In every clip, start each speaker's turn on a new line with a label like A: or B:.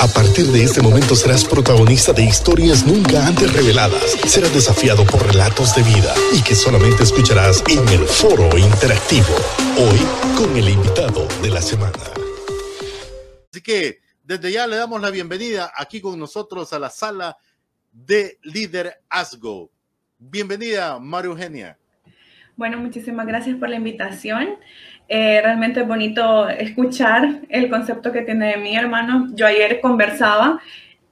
A: A partir de este momento serás protagonista de historias nunca antes reveladas. Serás desafiado por relatos de vida y que solamente escucharás en el foro interactivo. Hoy con el invitado de la semana.
B: Así que desde ya le damos la bienvenida aquí con nosotros a la sala de líder Asgo. Bienvenida, María Eugenia.
C: Bueno, muchísimas gracias por la invitación. Eh, realmente es bonito escuchar el concepto que tiene mi hermano. Yo ayer conversaba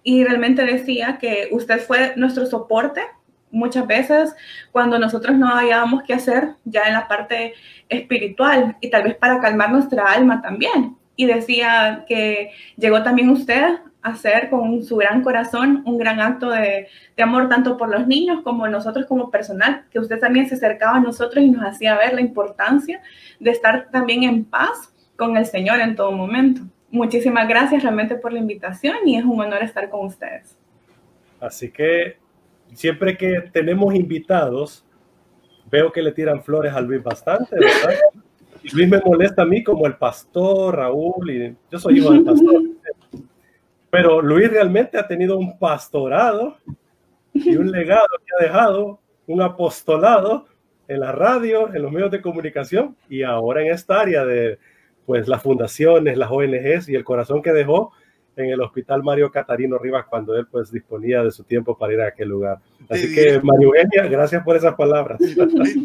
C: y realmente decía que usted fue nuestro soporte muchas veces cuando nosotros no hallábamos qué hacer ya en la parte espiritual y tal vez para calmar nuestra alma también. Y decía que llegó también usted hacer con su gran corazón un gran acto de, amor tanto por los niños como nosotros como personal, que usted también se acercaba a nosotros y nos hacía ver la importancia de estar también en paz con el Señor en todo momento. Muchísimas gracias realmente por la invitación y es un honor estar con ustedes.
D: Así que siempre que tenemos invitados, veo que le tiran flores a Luis bastante, ¿verdad? Y Luis me molesta a mí como el pastor Raúl y yo soy hijo del pastor. Pero Luis realmente ha tenido un pastorado y un legado que ha dejado, un apostolado en la radio, en los medios de comunicación y ahora en esta área de pues las fundaciones, las ONGs y el corazón que dejó en el Hospital Mario Catarino Rivas cuando él pues disponía de su tiempo para ir a aquel lugar. Así que Mario Eugenia, gracias por esas palabras.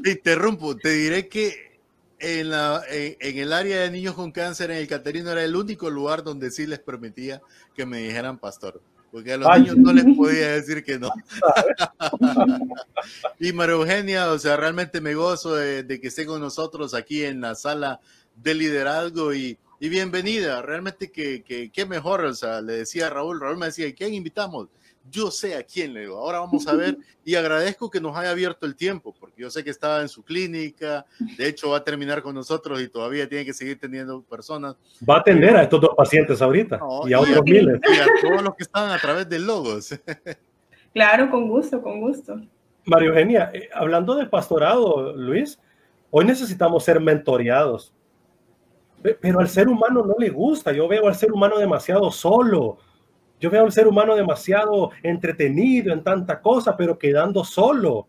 B: te interrumpo, te diré que en, la, en, el área de niños con cáncer en el Caterino era el único lugar donde sí les permitía que me dijeran pastor. Porque a los niños no les podía decir que no. y María Eugenia, o sea, realmente me gozo de, que esté con nosotros aquí en la sala de liderazgo y, y bienvenida. Realmente que, que, que, mejor, o sea, le decía a Raúl, Raúl me decía, ¿quién invitamos? Yo sé a quién le digo. Ahora vamos a ver y agradezco que nos haya abierto el tiempo, porque yo sé que estaba en su clínica, de hecho va a terminar con nosotros y todavía tiene que seguir teniendo personas.
D: Va a atender a estos dos pacientes ahorita y a otros miles.
B: Y a todos los que están a través de Logos.
C: Claro, con gusto, con gusto.
D: María Eugenia, eh, hablando de pastorado, Luis, hoy necesitamos ser mentoreados. Pero al ser humano no le gusta. Yo veo al ser humano demasiado solo yo veo al ser humano demasiado entretenido en tanta cosa, pero quedando solo.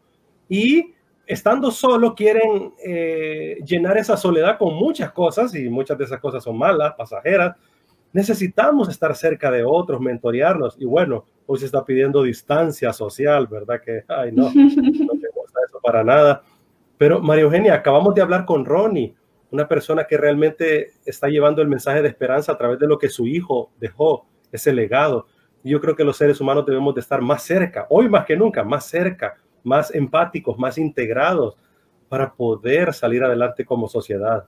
D: Y estando solo quieren eh, llenar esa soledad con muchas cosas y muchas de esas cosas son malas, pasajeras. Necesitamos estar cerca de otros, mentorearnos. Y bueno, hoy se está pidiendo distancia social, ¿verdad? Que, ay, no, no me gusta eso para nada. Pero María Eugenia, acabamos de hablar con Ronnie, una persona que realmente está llevando el mensaje de esperanza a través de lo que su hijo dejó ese legado. Yo creo que los seres humanos debemos de estar más cerca, hoy más que nunca, más cerca, más empáticos, más integrados para poder salir adelante como sociedad.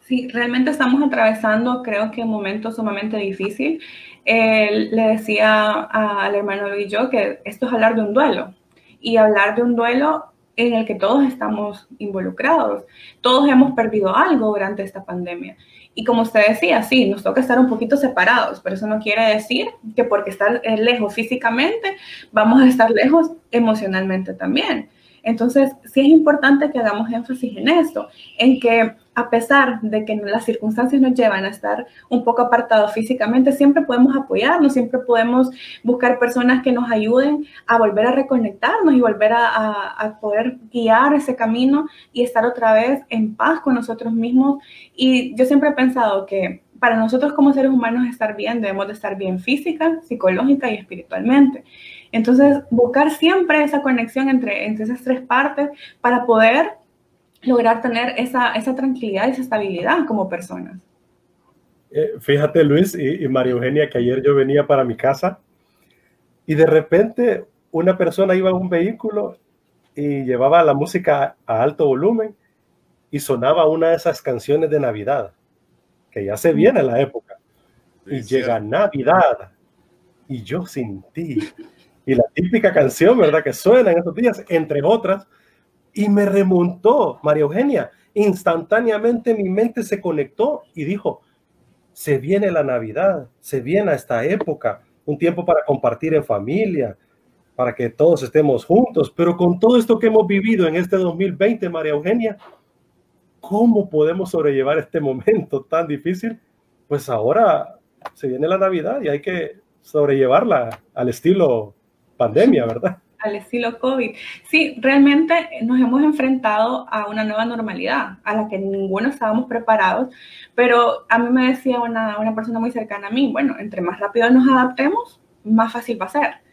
C: Sí, realmente estamos atravesando, creo que un momento sumamente difícil. le decía al hermano y yo que esto es hablar de un duelo. Y hablar de un duelo en el que todos estamos involucrados. Todos hemos perdido algo durante esta pandemia. Y como usted decía, sí, nos toca estar un poquito separados, pero eso no quiere decir que porque estar lejos físicamente, vamos a estar lejos emocionalmente también. Entonces, sí es importante que hagamos énfasis en esto, en que a pesar de que las circunstancias nos llevan a estar un poco apartados físicamente, siempre podemos apoyarnos, siempre podemos buscar personas que nos ayuden a volver a reconectarnos y volver a, poder guiar ese camino y estar otra vez en paz con nosotros mismos. Y yo siempre he pensado que para nosotros como seres humanos estar bien, debemos de estar bien física, psicológica y espiritualmente. Entonces, buscar siempre esa conexión entre, entre esas tres partes para poder lograr tener esa, esa tranquilidad y esa estabilidad como personas.
D: Eh, fíjate, Luis y, y María Eugenia, que ayer yo venía para mi casa y de repente una persona iba en un vehículo y llevaba la música a alto volumen y sonaba una de esas canciones de Navidad, que ya se viene la época. Y llega Navidad y yo sin ti y la típica canción, ¿verdad? Que suena en estos días, entre otras, y me remontó, María Eugenia, instantáneamente mi mente se conectó y dijo, se viene la Navidad, se viene esta época, un tiempo para compartir en familia, para que todos estemos juntos, pero con todo esto que hemos vivido en este 2020, María Eugenia, ¿cómo podemos sobrellevar este momento tan difícil? Pues ahora se viene la Navidad y hay que sobrellevarla al estilo pandemia, ¿verdad?
C: Al estilo COVID. Sí, realmente nos hemos enfrentado a una nueva normalidad a la que ninguno estábamos preparados, pero a mí me decía una, una persona muy cercana a mí, bueno, entre más rápido nos adaptemos, más fácil va a ser.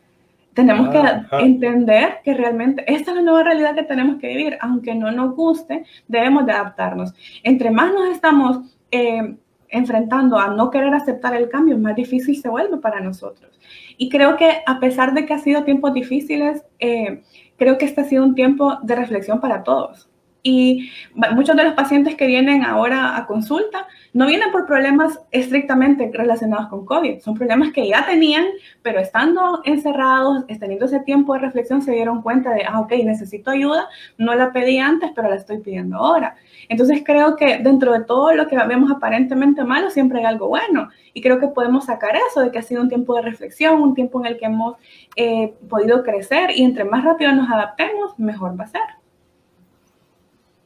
C: Tenemos que entender que realmente esta es la nueva realidad que tenemos que vivir. Aunque no nos guste, debemos de adaptarnos. Entre más nos estamos eh, enfrentando a no querer aceptar el cambio, más difícil se vuelve para nosotros. Y creo que a pesar de que ha sido tiempos difíciles, eh, creo que este ha sido un tiempo de reflexión para todos. Y muchos de los pacientes que vienen ahora a consulta no vienen por problemas estrictamente relacionados con COVID, son problemas que ya tenían, pero estando encerrados, teniendo ese tiempo de reflexión, se dieron cuenta de, ah, ok, necesito ayuda, no la pedí antes, pero la estoy pidiendo ahora. Entonces creo que dentro de todo lo que vemos aparentemente malo, siempre hay algo bueno. Y creo que podemos sacar eso de que ha sido un tiempo de reflexión, un tiempo en el que hemos eh, podido crecer y entre más rápido nos adaptemos, mejor va a ser.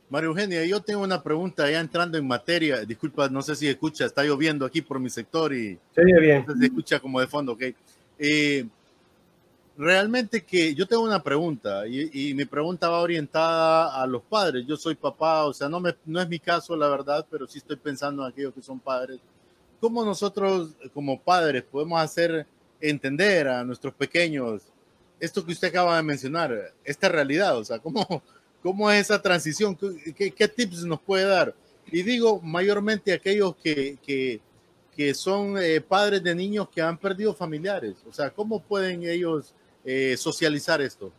B: María Eugenia, yo tengo una pregunta ya entrando en materia. Disculpa, no sé si escucha, está lloviendo aquí por mi sector y
D: se bien.
B: Se escucha como de fondo, ok. Eh, realmente que yo tengo una pregunta y, mi pregunta va orientada a los padres. Yo soy papá, o sea, no, me, no es mi caso, la verdad, pero sí estoy pensando en aquellos que son padres. ¿Cómo nosotros como padres podemos hacer entender a nuestros pequeños esto que usted acaba de mencionar, esta realidad? O sea, ¿cómo, ¿Cómo es esa transición? ¿Qué, tips nos puede dar? Y digo mayormente aquellos que, que, son eh, padres de niños que han perdido familiares. O sea, ¿cómo pueden ellos eh, socializar esto?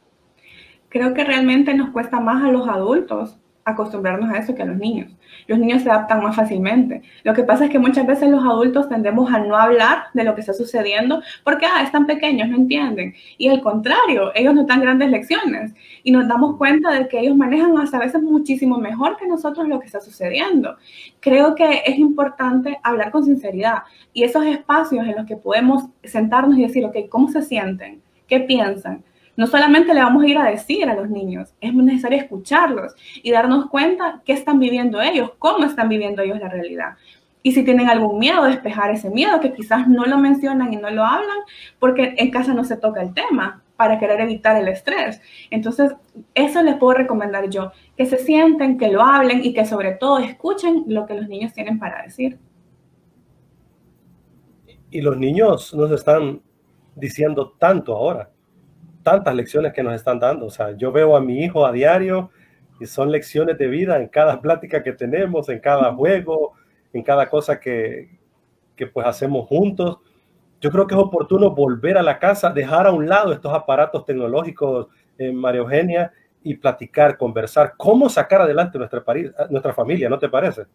C: Creo que realmente nos cuesta más a los adultos acostumbrarnos a eso que a los niños. Los niños se adaptan más fácilmente. Lo que pasa es que muchas veces los adultos tendemos a no hablar de lo que está sucediendo porque ah, están pequeños, no entienden. Y al contrario, ellos nos dan grandes lecciones y nos damos cuenta de que ellos manejan hasta a veces muchísimo mejor que nosotros lo que está sucediendo. Creo que es importante hablar con sinceridad y esos espacios en los que podemos sentarnos y decir, ok, ¿cómo se sienten? ¿Qué piensan? No solamente le vamos a ir a decir a los niños, es necesario escucharlos y darnos cuenta qué están viviendo ellos, cómo están viviendo ellos la realidad. Y si tienen algún miedo, despejar ese miedo, que quizás no lo mencionan y no lo hablan, porque en casa no se toca el tema para querer evitar el estrés. Entonces, eso les puedo recomendar yo, que se sienten, que lo hablen y que sobre todo escuchen lo que los niños tienen para decir.
D: Y los niños nos están diciendo tanto ahora tantas lecciones que nos están dando. O sea, yo veo a mi hijo a diario y son lecciones de vida en cada plática que tenemos, en cada juego, en cada cosa que, que pues hacemos juntos. Yo creo que es oportuno volver a la casa, dejar a un lado estos aparatos tecnológicos, en María Eugenia, y platicar, conversar, cómo sacar adelante nuestra, nuestra familia, ¿no te parece?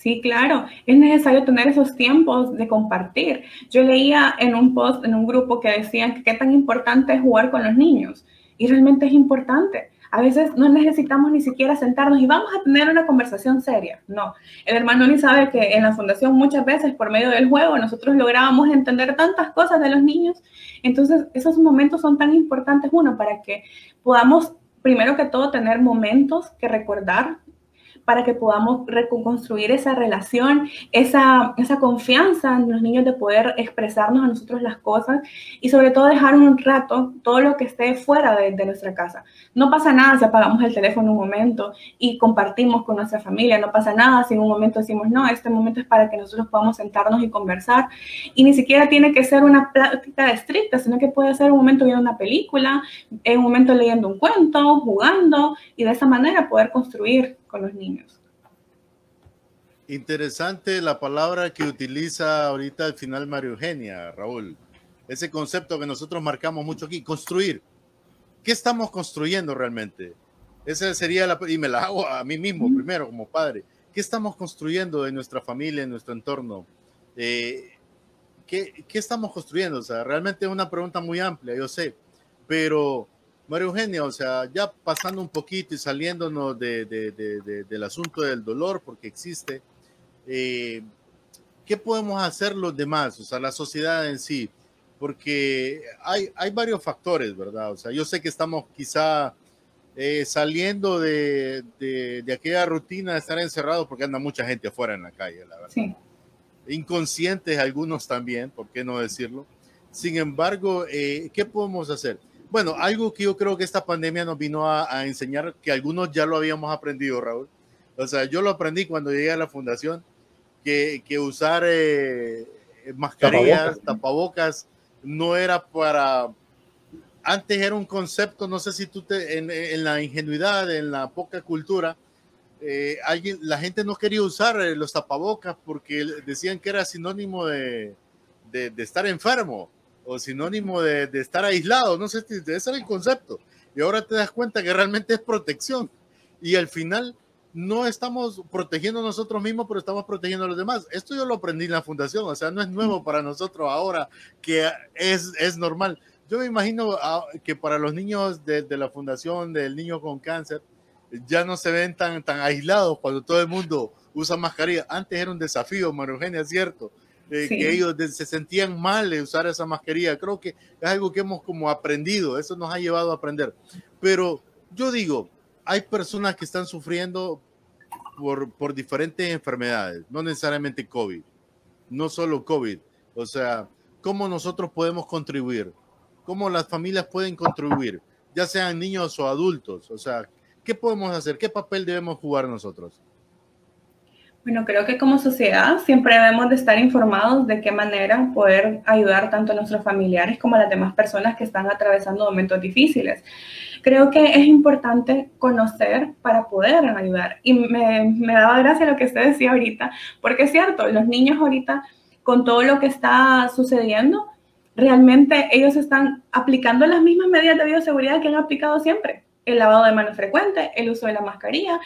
C: Sí, claro, es necesario tener esos tiempos de compartir. Yo leía en un post, en un grupo que decían que qué tan importante es jugar con los niños. Y realmente es importante. A veces no necesitamos ni siquiera sentarnos y vamos a tener una conversación seria. No, el hermano Luis sabe que en la fundación muchas veces por medio del juego nosotros lográbamos entender tantas cosas de los niños. Entonces esos momentos son tan importantes, uno, para que podamos primero que todo tener momentos que recordar para que podamos reconstruir esa relación, esa, esa confianza en los niños de poder expresarnos a nosotros las cosas y sobre todo dejar un rato todo lo que esté fuera de, nuestra casa. No pasa nada si apagamos el teléfono un momento y compartimos con nuestra familia, no pasa nada si en un momento decimos, no, este momento es para que nosotros podamos sentarnos y conversar y ni siquiera tiene que ser una plática estricta, sino que puede ser un momento viendo una película, un momento leyendo un cuento, jugando y de esa manera poder construir con los niños.
B: Interesante la palabra que utiliza ahorita al final Mario Eugenia, Raúl. Ese concepto que nosotros marcamos mucho aquí, construir. ¿Qué estamos construyendo realmente? Esa sería la, y me la hago a mí mismo primero como padre. ¿Qué estamos construyendo en nuestra familia, en nuestro entorno? Eh, ¿qué, ¿Qué estamos construyendo? O sea, realmente es una pregunta muy amplia, yo sé, pero María Eugenia, o sea, ya pasando un poquito y saliéndonos de, del asunto del dolor, porque existe, eh, ¿qué podemos hacer los demás, o sea, la sociedad en sí? Porque hay, hay varios factores, ¿verdad? O sea, yo sé que estamos quizá eh, saliendo de, aquella rutina de estar encerrados porque anda mucha gente afuera en la calle, la verdad. Sí. inconscientes algunos también, ¿por qué no decirlo? Sin embargo, eh, ¿qué podemos hacer? Bueno, algo que yo creo que esta pandemia nos vino a, enseñar, que algunos ya lo habíamos aprendido, Raúl. O sea, yo lo aprendí cuando llegué a la fundación, que, que usar eh, mascarillas, tapabocas. no era para... Antes era un concepto, no sé si tú te, en, en la ingenuidad, en la poca cultura, eh, alguien, la gente no quería usar los tapabocas porque decían que era sinónimo de, de, de estar enfermo o sinónimo de, de, estar aislado, no sé, ese era el concepto. Y ahora te das cuenta que realmente es protección. Y al final no estamos protegiendo nosotros mismos, pero estamos protegiendo a los demás. Esto yo lo aprendí en la fundación, o sea, no es nuevo para nosotros ahora, que es, es normal. Yo me imagino ah, que para los niños de, de, la fundación del niño con cáncer, ya no se ven tan, tan aislados cuando todo el mundo usa mascarilla. Antes era un desafío, María Eugenia, ¿cierto? Que ellos se sentían mal de usar esa mascarilla. Creo que es algo que hemos como aprendido, eso nos ha llevado a aprender. Pero yo digo, hay personas que están sufriendo por, por diferentes enfermedades, no necesariamente COVID, no solo COVID. O sea, ¿cómo nosotros podemos contribuir? ¿Cómo las familias pueden contribuir? Ya sean niños o adultos. O sea, ¿qué podemos hacer? ¿Qué papel debemos jugar nosotros?
C: Bueno, creo que como sociedad siempre debemos de estar informados de qué manera poder ayudar tanto a nuestros familiares como a las demás personas que están atravesando momentos difíciles. Creo que es importante conocer para poder ayudar. Y me, me daba gracia lo que usted decía ahorita, porque es cierto, los niños ahorita, con todo lo que está sucediendo, realmente ellos están aplicando las mismas medidas de bioseguridad que han aplicado siempre. El lavado de manos frecuente, el uso de la mascarilla,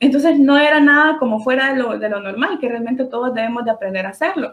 C: entonces no era nada como fuera de lo, de lo normal, que realmente todos debemos de aprender a hacerlo.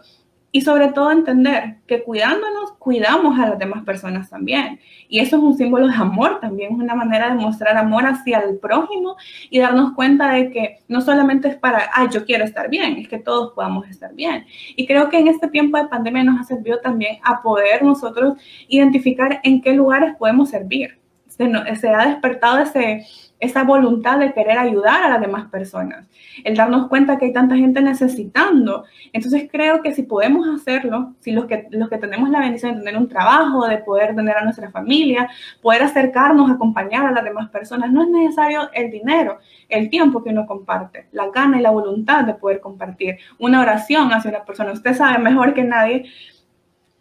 C: Y sobre todo entender que cuidándonos, cuidamos a las demás personas también. Y eso es un símbolo de amor también, es una manera de mostrar amor hacia el prójimo y darnos cuenta de que no solamente es para, ay, yo quiero estar bien, es que todos podamos estar bien. Y creo que en este tiempo de pandemia nos ha servido también a poder nosotros identificar en qué lugares podemos servir. Se, se ha despertado ese, esa voluntad de querer ayudar a las demás personas, el darnos cuenta que hay tanta gente necesitando. Entonces creo que si podemos hacerlo, si los que, los que tenemos la bendición de tener un trabajo, de poder tener a nuestra familia, poder acercarnos, acompañar a las demás personas, no es necesario el dinero, el tiempo que uno comparte, la gana y la voluntad de poder compartir una oración hacia una persona. Usted sabe mejor que nadie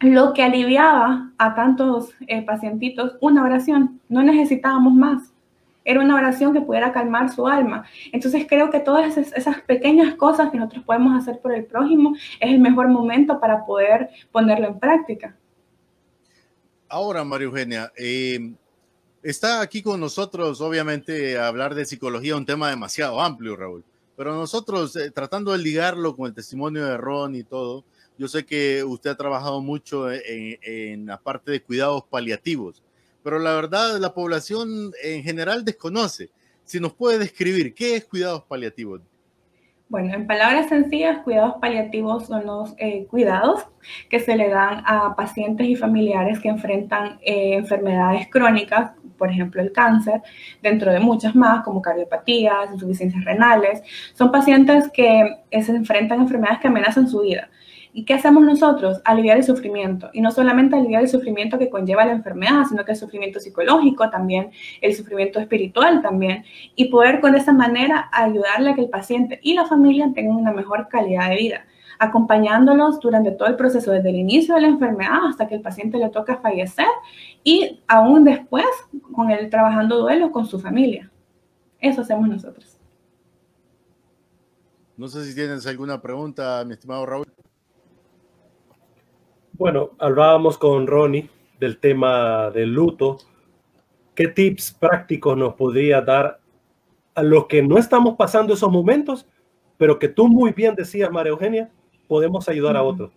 C: lo que aliviaba a tantos eh, pacientitos, una oración, no necesitábamos más era una oración que pudiera calmar su alma. Entonces creo que todas esas, pequeñas cosas que nosotros podemos hacer por el prójimo es el mejor momento para poder ponerlo en práctica.
B: Ahora, María Eugenia, eh, está aquí con nosotros, obviamente, hablar de psicología, un tema demasiado amplio, Raúl, pero nosotros eh, tratando de ligarlo con el testimonio de Ron y todo, yo sé que usted ha trabajado mucho en, en la parte de cuidados paliativos pero la verdad la población en general desconoce. Si nos puede describir, ¿qué es cuidados paliativos?
C: Bueno, en palabras sencillas, cuidados paliativos son los eh, cuidados que se le dan a pacientes y familiares que enfrentan eh, enfermedades crónicas, por ejemplo el cáncer, dentro de muchas más como cardiopatías, insuficiencias renales. Son pacientes que se enfrentan a enfermedades que amenazan su vida. ¿Y qué hacemos nosotros? Aliviar el sufrimiento. Y no solamente aliviar el sufrimiento que conlleva la enfermedad, sino que el sufrimiento psicológico también, el sufrimiento espiritual también. Y poder con esa manera ayudarle a que el paciente y la familia tengan una mejor calidad de vida acompañándolos durante todo el proceso, desde el inicio de la enfermedad hasta que el paciente le toca fallecer y aún después con él trabajando duelo con su familia. Eso hacemos nosotros.
B: No sé si tienes alguna pregunta, mi estimado Raúl.
D: Bueno, hablábamos con Ronnie del tema del luto. ¿Qué tips prácticos nos podría dar a los que no estamos pasando esos momentos, pero que tú muy bien decías, María Eugenia, podemos ayudar a otros?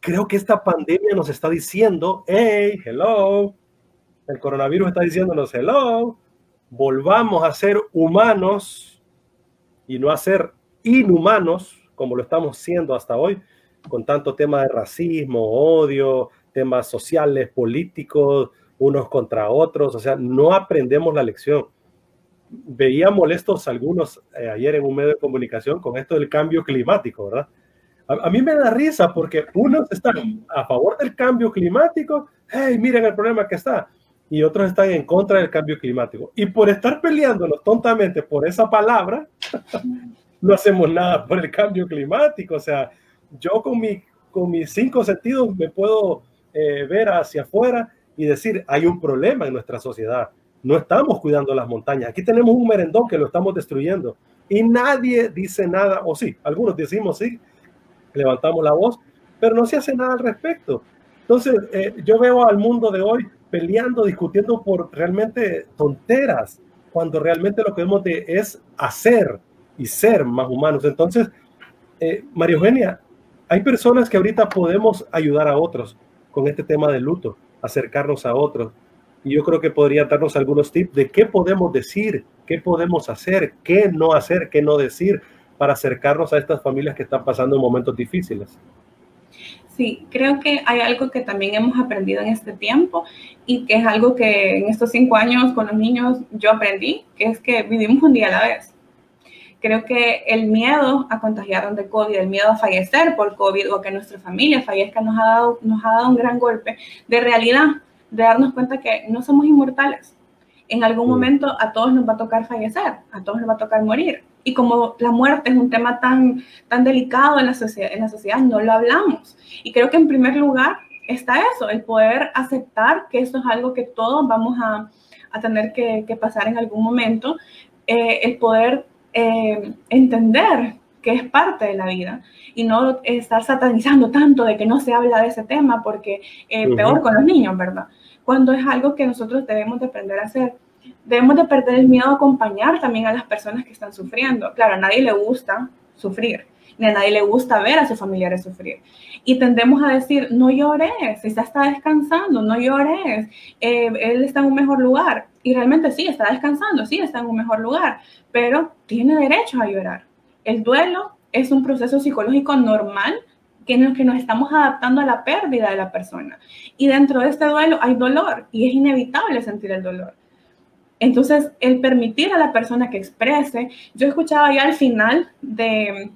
D: Creo que esta pandemia nos está diciendo, hey, hello, el coronavirus está diciéndonos, hello, volvamos a ser humanos y no a ser inhumanos como lo estamos siendo hasta hoy con tanto tema de racismo, odio, temas sociales, políticos, unos contra otros, o sea, no aprendemos la lección. Veía molestos algunos eh, ayer en un medio de comunicación con esto del cambio climático, ¿verdad? A, mí me da risa porque unos están a favor del cambio climático, hey, miren el problema que está, y otros están en contra del cambio climático. Y por estar peleándonos tontamente por esa palabra, no hacemos nada por el cambio climático. O sea, yo con, mi, con mis cinco sentidos me puedo eh, ver hacia afuera y decir, hay un problema en nuestra sociedad. No estamos cuidando las montañas. Aquí tenemos un merendón que lo estamos destruyendo. Y nadie dice nada, o sí, algunos decimos sí, levantamos la voz, pero no se hace nada al respecto. Entonces, eh, yo veo al mundo de hoy peleando, discutiendo por realmente tonteras, cuando realmente lo que vemos de es hacer y ser más humanos. Entonces, eh, María Eugenia, hay personas que ahorita podemos ayudar a otros con este tema del luto, acercarnos a otros. Y yo creo que podría darnos algunos tips de qué podemos decir, qué podemos hacer, qué no hacer, qué no decir para acercarnos a estas familias que están pasando en momentos difíciles.
C: Sí, creo que hay algo que también hemos aprendido en este tiempo y que es algo que en estos cinco años con los niños yo aprendí, que es que vivimos un día a la vez. Creo que el miedo a contagiarnos de COVID, el miedo a fallecer por COVID o que nuestra familia fallezca nos ha dado, nos ha dado un gran golpe de realidad, de darnos cuenta que no somos inmortales. En algún momento a todos nos va a tocar fallecer, a todos nos va a tocar morir y como la muerte es un tema tan, tan delicado en la, sociedad, en la sociedad, no lo hablamos. Y creo que en primer lugar está eso, el poder aceptar que eso es algo que todos vamos a, a tener que, que, pasar en algún momento, eh, el poder eh, entender que es parte de la vida y no estar satanizando tanto de que no se habla de ese tema porque eh, peor con los niños, ¿verdad? Cuando es algo que nosotros debemos de aprender a hacer debemos de perder el miedo a acompañar también a las personas que están sufriendo. Claro, a nadie le gusta sufrir, ni a nadie le gusta ver a sus familiares sufrir. Y tendemos a decir, no llores, ya está descansando, no llores, eh, él está en un mejor lugar. Y realmente sí, está descansando, sí, está en un mejor lugar, pero tiene derecho a llorar. El duelo es un proceso psicológico normal que en el que nos estamos adaptando a la pérdida de la persona. Y dentro de este duelo hay dolor y es inevitable sentir el dolor. Entonces, el permitir a la persona que exprese, yo escuchaba ya al final de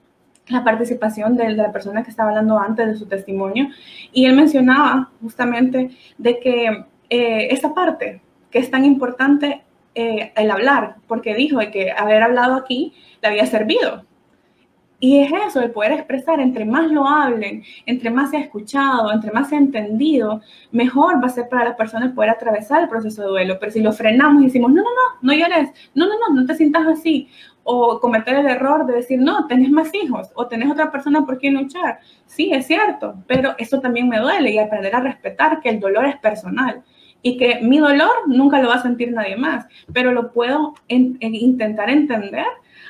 C: la participación de, la persona que estaba hablando antes de su testimonio, y él mencionaba justamente de que eh, esa parte que es tan importante eh, el hablar, porque dijo que haber hablado aquí le había servido, y es eso, el poder expresar, entre más lo hablen, entre más sea escuchado, entre más sea entendido, mejor va a ser para las personas poder atravesar el proceso de duelo. Pero si lo frenamos y decimos, no, no, no, no llores, no, no, no, no te sientas así, o cometer el error de decir, no, tenés más hijos, o tenés otra persona por quien luchar. Sí, es cierto, pero eso también me duele y aprender a respetar que el dolor es personal y que mi dolor nunca lo va a sentir nadie más, pero lo puedo intentar entender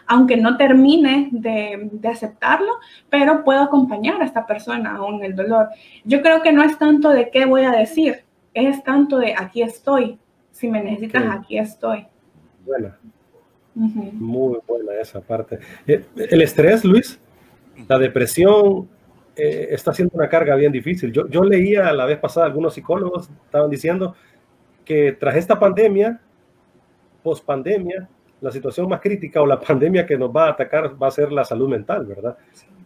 C: aunque no termine de, aceptarlo, pero puedo acompañar a esta persona aún en el dolor. Yo creo que no es tanto de qué voy a decir, es tanto de aquí estoy. Si me necesitas, aquí estoy.
D: Buena. Muy buena esa parte. Eh, el estrés, Luis, la depresión, eh, está siendo una carga bien difícil. Yo, yo leía la vez pasada, algunos psicólogos estaban diciendo que tras esta pandemia, post pandemia, la situación más crítica o la pandemia que nos va a atacar va a ser la salud mental, ¿verdad?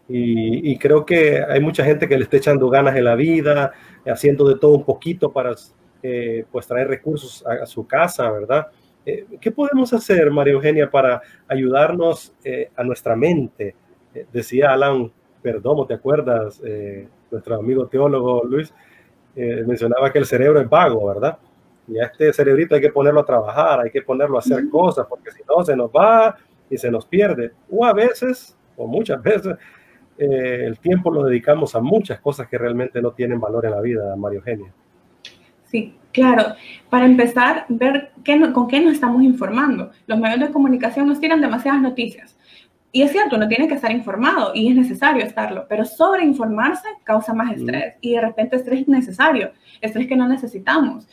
D: Y, creo que hay mucha gente que le está echando ganas en la vida, haciendo de todo un poquito para eh, pues traer recursos a, su casa, ¿verdad? Eh, ¿Qué podemos hacer, María Eugenia, para ayudarnos eh, a nuestra mente? decía Alan Perdomo, ¿te acuerdas? nuestro amigo teólogo Luis mencionaba que el cerebro es vago, ¿verdad? Y a este cerebrito hay que ponerlo a trabajar, hay que ponerlo a hacer cosas, porque si no se nos va y se nos pierde. O a veces, o muchas veces, eh, el tiempo lo dedicamos a muchas cosas que realmente no tienen valor en la vida, Mario Eugenia.
C: Sí, claro. Para empezar, ver qué con qué nos estamos informando. Los medios de comunicación nos tiran demasiadas noticias. Y es cierto, uno tiene que estar informado y es necesario estarlo, pero sobreinformarse causa más estrés y de repente estrés innecesario, estrés que no necesitamos.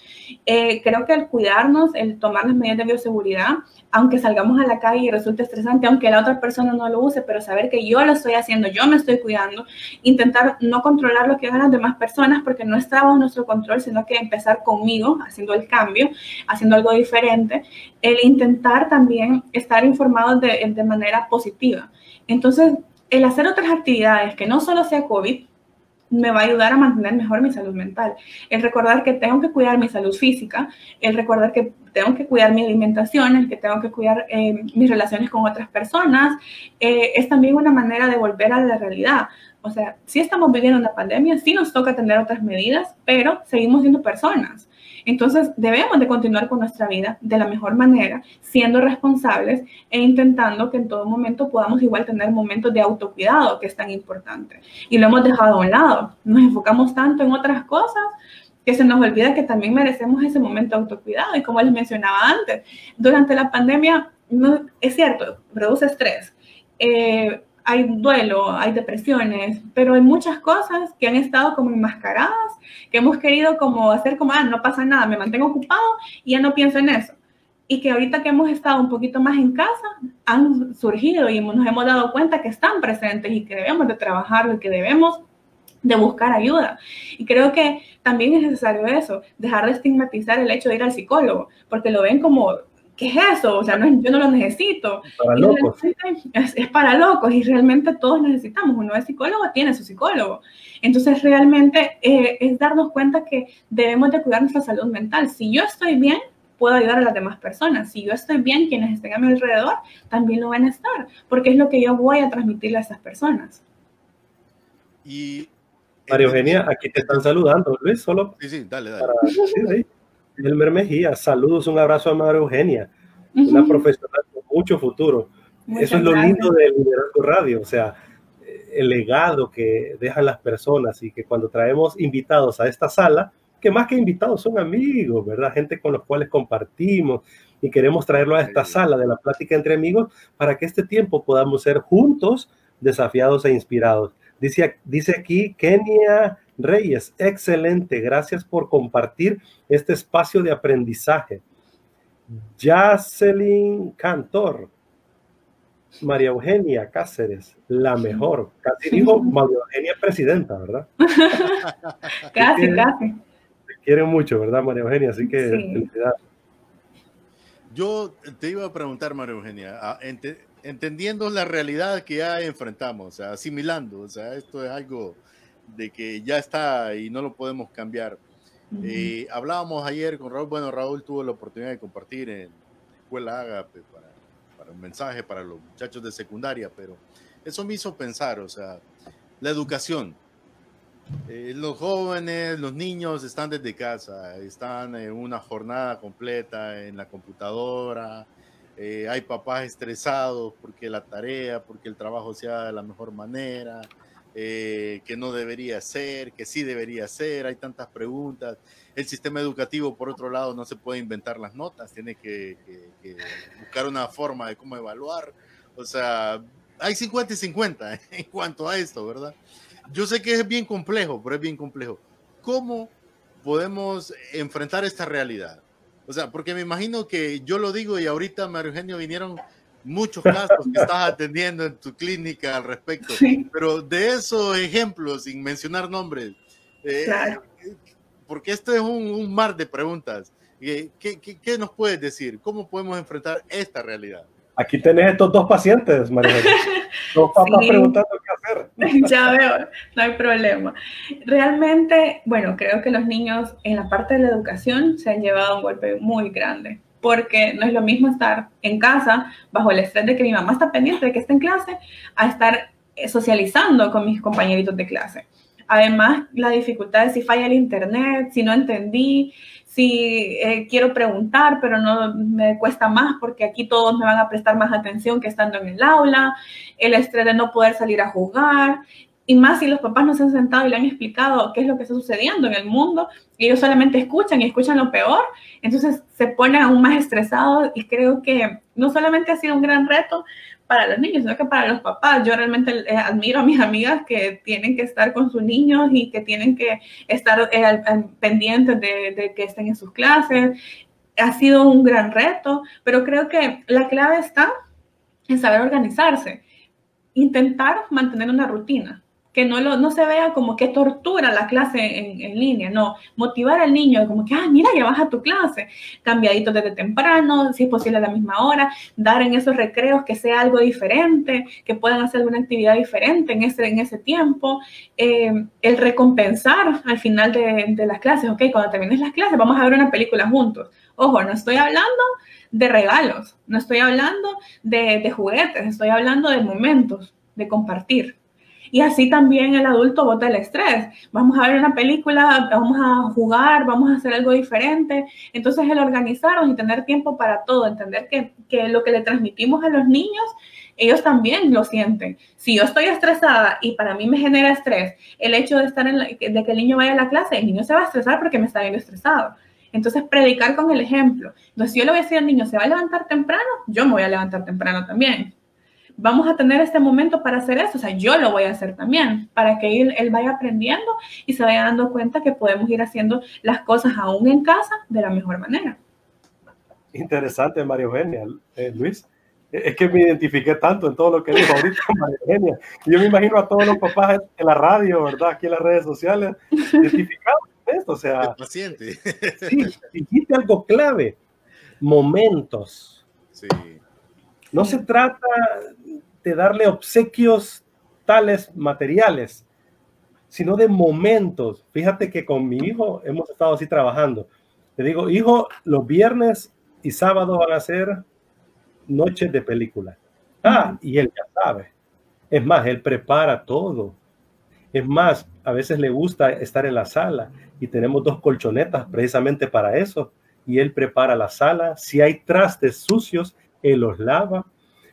C: Eh, creo que el cuidarnos, el tomar las medidas de bioseguridad, aunque salgamos a la calle y resulte estresante, aunque la otra persona no lo use, pero saber que yo lo estoy haciendo, yo me estoy cuidando, intentar no controlar lo que hagan las demás personas porque no está bajo nuestro control, sino que empezar conmigo, haciendo el cambio, haciendo algo diferente, el intentar también estar informados de, de manera positiva. Entonces, el hacer otras actividades que no solo sea COVID, me va a ayudar a mantener mejor mi salud mental. El recordar que tengo que cuidar mi salud física, el recordar que tengo que cuidar mi alimentación, el que tengo que cuidar eh, mis relaciones con otras personas, eh, es también una manera de volver a la realidad. O sea, sí estamos viviendo una pandemia, sí nos toca tener otras medidas, pero seguimos siendo personas. Entonces, debemos de continuar con nuestra vida de la mejor manera, siendo responsables e intentando que en todo momento podamos igual tener momentos de autocuidado, que es tan importante. Y lo hemos dejado a un lado. Nos enfocamos tanto en otras cosas que se nos olvida que también merecemos ese momento de autocuidado. Y como les mencionaba antes, durante la pandemia, no, es cierto, produce estrés. Eh, hay duelo, hay depresiones, pero hay muchas cosas que han estado como enmascaradas, que hemos querido como hacer como, ah, no pasa nada, me mantengo ocupado y ya no pienso en eso. Y que ahorita que hemos estado un poquito más en casa, han surgido y nos hemos dado cuenta que están presentes y que debemos de trabajarlo y que debemos de buscar ayuda. Y creo que también es necesario eso, dejar de estigmatizar el hecho de ir al psicólogo, porque lo ven como ¿qué es eso? O sea, yo no lo necesito.
D: Para locos.
C: Es, para locos y realmente todos necesitamos. Uno es psicólogo, tiene su psicólogo. Entonces, realmente eh, es darnos cuenta que debemos de cuidar nuestra salud mental. Si yo estoy bien, puedo ayudar a las demás personas. Si yo estoy bien, quienes estén a mi alrededor también lo van a estar, porque es lo que yo voy a transmitirle a esas personas.
B: Y
D: María Eugenia, aquí te están saludando, Luis, solo.
B: Sí, sí, dale, dale.
D: Elmer Mejía, saludos, un abrazo a María Eugenia, una profesional con mucho futuro. Eso es lo lindo del Liderazgo Radio, o sea, el legado que dejan las personas y que cuando traemos invitados a esta sala, que más que invitados son amigos, ¿verdad? Gente con los cuales compartimos y queremos traerlo a esta sala de la plática entre amigos para que este tiempo podamos ser juntos desafiados e inspirados. Dice, dice aquí Kenia Reyes, excelente, gracias por compartir este espacio de aprendizaje. Jocelyn Cantor, María Eugenia Cáceres, la mejor. Casi dijo María Eugenia presidenta, ¿verdad?
C: casi, casi.
D: Te quieren mucho, ¿verdad, María Eugenia? Así que felicidades.
B: Yo te iba a preguntar, María Eugenia, ah, entendiendo la realidad que ya enfrentamos, asimilando, o sea, esto es algo de que ya está y no lo podemos cambiar. Eh, hablábamos ayer con Raúl, bueno, Raúl tuvo la oportunidad de compartir en Escuela Agape para, para un mensaje para los muchachos de secundaria, pero eso me hizo pensar, o sea, la educación. Eh, los jóvenes, los niños están desde casa, están en una jornada completa en la computadora, eh, hay papás estresados porque la tarea, porque el trabajo se haga de la mejor manera, eh, que no debería ser, que sí debería ser, hay tantas preguntas. El sistema educativo, por otro lado, no se puede inventar las notas, tiene que, buscar una forma de cómo evaluar. O sea, hay 50 y 50 en cuanto a esto, ¿verdad? Yo sé que es bien complejo, pero es bien complejo. ¿Cómo podemos enfrentar esta realidad? O sea, porque me imagino que yo lo digo y ahorita, Mario Eugenio, vinieron muchos casos que estás atendiendo en tu clínica al respecto, pero de esos ejemplos, sin mencionar nombres, eh, porque esto es un, mar de preguntas, ¿Qué, qué, nos puedes decir? ¿Cómo podemos enfrentar esta realidad?
D: Aquí tenés estos dos pacientes, María. Dos papás preguntando qué hacer.
C: Ya veo, no hay problema. Realmente, bueno, creo que los niños en la parte de la educación se han llevado un golpe muy grande porque no es lo mismo estar en casa bajo el estrés de que mi mamá está pendiente de que esté en clase a estar eh, socializando con mis compañeritos de clase. Además, la dificultad de si falla el internet, si no entendí, si eh, quiero preguntar, pero no me cuesta más porque aquí todos me van a prestar más atención que estando en el aula, el estrés de no poder salir a jugar, y más si los papás no se han sentado y le han explicado qué es lo que está sucediendo en el mundo, y ellos solamente escuchan y escuchan lo peor, entonces se ponen aún más estresados y creo que no solamente ha sido un gran reto para los niños, sino que para los papás. Yo realmente eh, admiro a mis amigas que tienen que estar con sus niños y que tienen que estar eh, pendientes de, de que estén en sus clases. Ha sido un gran reto, pero creo que la clave está en saber organizarse, intentar mantener una rutina no, lo, no se vea como que tortura la clase en, en, línea, no, motivar al niño como que, ah, mira, ya vas a tu clase, cambiadito desde temprano, si es posible a la misma hora, dar en esos recreos que sea algo diferente, que puedan hacer alguna actividad diferente en ese, en ese tiempo, eh, el recompensar al final de, de las clases, ok, cuando termines las clases vamos a ver una película juntos. Ojo, no estoy hablando de regalos, no estoy hablando de, de juguetes, estoy hablando de momentos, de compartir. Y así también el adulto bota el estrés. Vamos a ver una película, vamos a jugar, vamos a hacer algo diferente. Entonces el organizarnos y tener tiempo para todo, entender que, que, lo que le transmitimos a los niños, ellos también lo sienten. Si yo estoy estresada y para mí me genera estrés el hecho de, estar de que el niño vaya a la clase, el niño se va a estresar porque me está viendo estresado. Entonces, predicar con el ejemplo. Entonces, si yo le voy a decir al niño, ¿se va a levantar temprano? Yo me voy a levantar temprano también vamos a tener este momento para hacer eso, o sea, yo lo voy a hacer también, para que él, él, vaya aprendiendo y se vaya dando cuenta que podemos ir haciendo las cosas aún en casa de la mejor manera.
D: Interesante, María Eugenia. Eh, Luis, es que me identifiqué tanto en todo lo que dijo ahorita María Eugenia. Yo me imagino a todos los papás en la radio, ¿verdad? Aquí en las redes sociales, identificados en esto, o sea...
B: El paciente.
D: Sí, dijiste algo clave, momentos.
B: Sí.
D: No se trata de darle obsequios tales materiales, sino de momentos. Fíjate que con mi hijo hemos estado así trabajando. Le digo, hijo, los viernes y sábado van a ser noches de película. Ah, y él ya sabe. Es más, él prepara todo. Es más, a veces le gusta estar en la sala y tenemos dos colchonetas precisamente para eso. Y él prepara la sala. Si hay trastes sucios, él los lava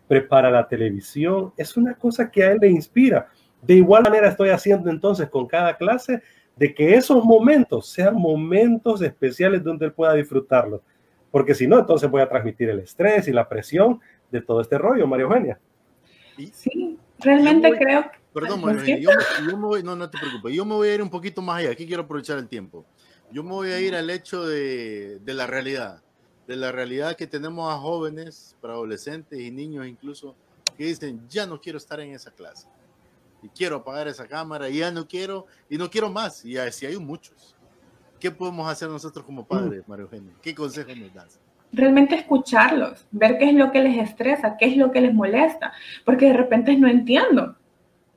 D: prepara la televisión, es una cosa que a él le inspira. De igual manera estoy haciendo entonces con cada clase de que esos momentos sean momentos especiales donde él pueda disfrutarlos, porque si no, entonces voy a transmitir el estrés y la presión de todo este rollo, María Eugenia.
C: Sí, realmente
B: voy,
C: creo.
B: Perdón, María Eugenia, yo, me, yo me voy, no, no te preocupes, yo me voy a ir un poquito más allá, aquí quiero aprovechar el tiempo. Yo me voy a ir al hecho de, de la realidad de la realidad que tenemos a jóvenes, para adolescentes y niños incluso, que dicen, ya no quiero estar en esa clase. Y quiero apagar esa cámara, y ya no quiero, y no quiero más. Y así hay muchos. ¿Qué podemos hacer nosotros como padres, María Eugenia? ¿Qué consejo nos das?
C: Realmente escucharlos, ver qué es lo que les estresa, qué es lo que les molesta, porque de repente no entiendo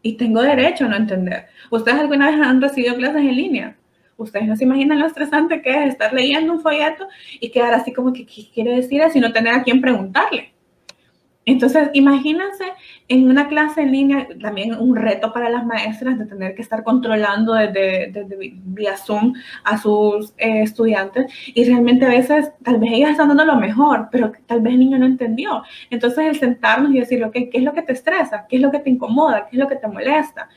C: y tengo derecho a no entender. ¿Ustedes alguna vez han recibido clases en línea? Ustedes no se imaginan lo estresante que es estar leyendo un folleto y quedar así como que, ¿qué quiere decir? Y no tener a quién preguntarle. Entonces, imagínense en una clase en línea, también un reto para las maestras de tener que estar controlando desde, desde vía Zoom a sus eh, estudiantes y realmente a veces tal vez ellas están dando lo mejor, pero tal vez el niño no entendió. Entonces, el sentarnos y decir, ¿qué es lo que te estresa? ¿Qué es lo que te incomoda? ¿Qué es lo que te molesta?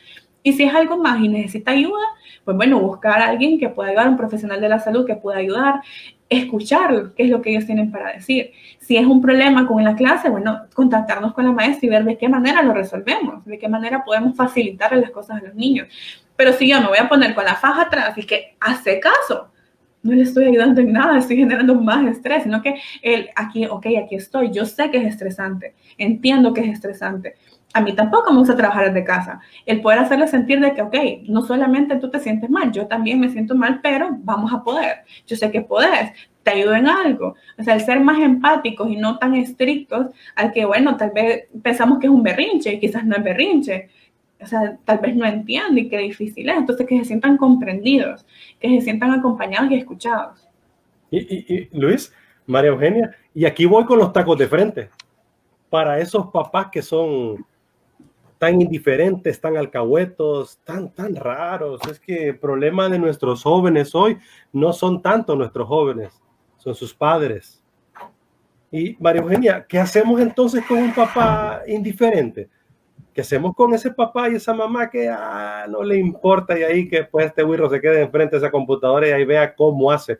C: Y si es algo más y necesita ayuda, pues bueno, buscar a alguien que pueda ayudar, un profesional de la salud que pueda ayudar, escuchar qué es lo que ellos tienen para decir. Si es un problema con la clase, bueno, contactarnos con la maestra y ver de qué manera lo resolvemos, de qué manera podemos facilitar las cosas a los niños. Pero si yo me voy a poner con la faja atrás y que hace caso, no le estoy ayudando en nada, estoy generando más estrés, sino que el aquí, ok, aquí estoy, yo sé que es estresante, entiendo que es estresante, a mí tampoco me gusta trabajar desde casa. El poder hacerle sentir de que, ok, no solamente tú te sientes mal, yo también me siento mal, pero vamos a poder. Yo sé que puedes, te ayudo en algo. O sea, el ser más empáticos y no tan estrictos al que, bueno, tal vez pensamos que es un berrinche y quizás no es berrinche. O sea, tal vez no entiende y qué difícil es. Entonces, que se sientan comprendidos, que se sientan acompañados y escuchados.
D: Y, y Luis, María Eugenia, y aquí voy con los tacos de frente. Para esos papás que son tan indiferentes, tan alcahuetos, tan, tan raros. Es que el problema de nuestros jóvenes hoy no son tanto nuestros jóvenes, son sus padres. Y María Eugenia, ¿qué hacemos entonces con un papá indiferente? ¿Qué hacemos con ese papá y esa mamá que ah, no le importa y ahí que pues este wirro se quede enfrente de esa computadora y ahí vea cómo hace?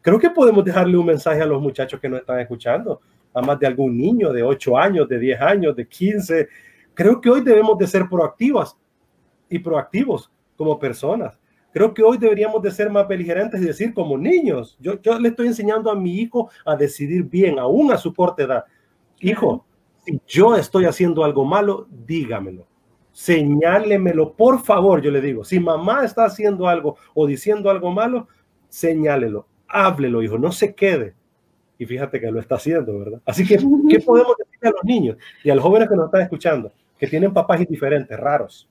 D: Creo que podemos dejarle un mensaje a los muchachos que nos están escuchando, a más de algún niño de 8 años, de 10 años, de 15, Creo que hoy debemos de ser proactivas y proactivos como personas. Creo que hoy deberíamos de ser más beligerantes y decir como niños. Yo, yo le estoy enseñando a mi hijo a decidir bien, aún a su corta edad. Hijo, si yo estoy haciendo algo malo, dígamelo. señálemelo, por favor, yo le digo, si mamá está haciendo algo o diciendo algo malo, señálelo, háblelo, hijo, no se quede. Y fíjate que lo está haciendo, ¿verdad? Así que, ¿qué podemos decir a los niños y a los jóvenes que nos están escuchando, que tienen papás diferentes, raros?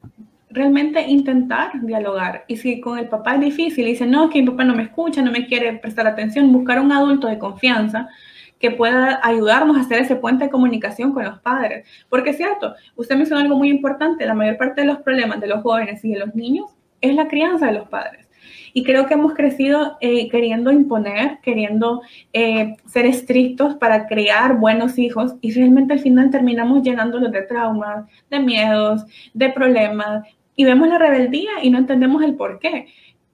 C: realmente intentar dialogar. Y si con el papá es difícil y dice, no, es que mi papá no me escucha, no me quiere prestar atención, buscar un adulto de confianza que pueda ayudarnos a hacer ese puente de comunicación con los padres. Porque es cierto, usted mencionó algo muy importante, la mayor parte de los problemas de los jóvenes y de los niños es la crianza de los padres. Y creo que hemos crecido eh, queriendo imponer, queriendo eh, ser estrictos para crear buenos hijos y realmente al final terminamos llenándolos de traumas, de miedos, de problemas y vemos la rebeldía y no entendemos el por qué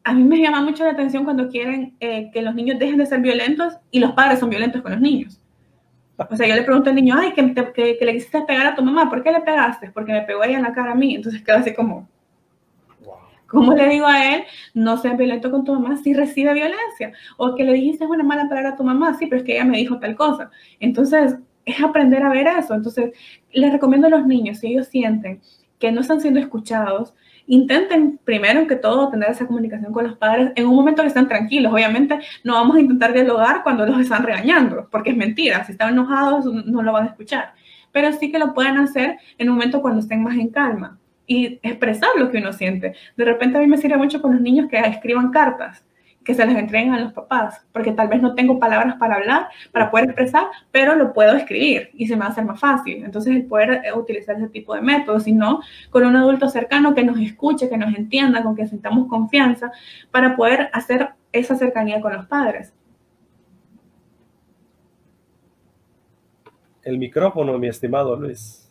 C: a mí me llama mucho la atención cuando quieren eh, que los niños dejen de ser violentos y los padres son violentos con los niños. O sea, yo le pregunto al niño, ay, que, le quisiste pegar a tu mamá, ¿por qué le pegaste? Porque me pegó ella en la cara a mí. Entonces quedo así como, ¿cómo le digo a él, no seas violento con tu mamá si recibe violencia? O que le dijiste una mala palabra a tu mamá, sí, pero es que ella me dijo tal cosa. Entonces, es aprender a ver eso. Entonces, les recomiendo a los niños, si ellos sienten que no están siendo escuchados, intenten primero que todo tener esa comunicación con los padres en un momento que están tranquilos. Obviamente no vamos a intentar dialogar cuando los están regañando, porque es mentira. Si están enojados no lo van a escuchar. Pero sí que lo pueden hacer en un momento cuando estén más en calma y expresar lo que uno siente. De repente a mí me sirve mucho con los niños que escriban cartas que se les entreguen a los papás, porque tal vez no tengo palabras para hablar, para poder expresar, pero lo puedo escribir y se me va a hacer más fácil. Entonces, el poder eh, utilizar ese tipo de métodos, sino con un adulto cercano que nos escuche, que nos entienda, con que sintamos confianza, para poder hacer esa cercanía con los padres.
D: El micrófono, mi estimado Luis.